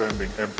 extending empathy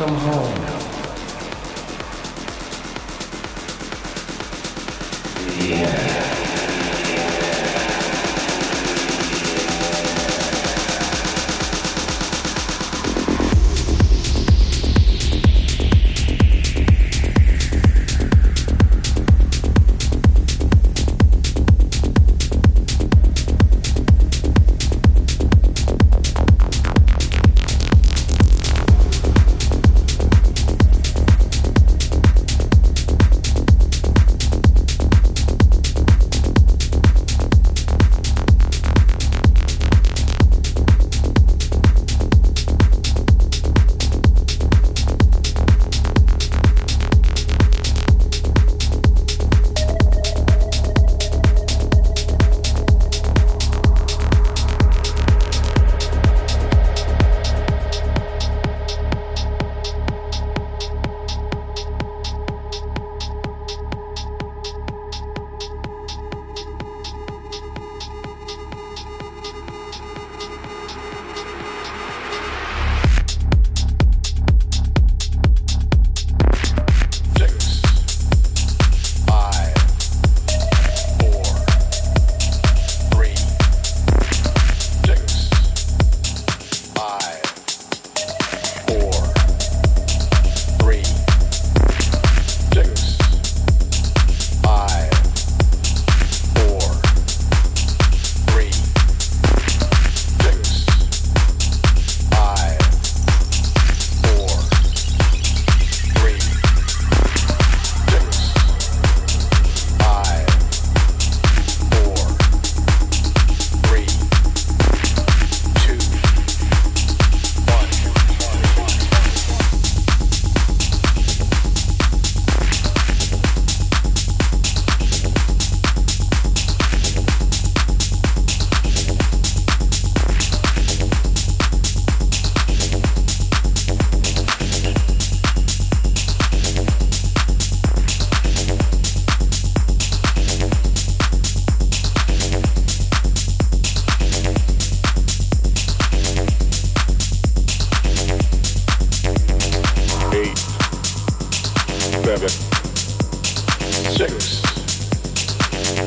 come home.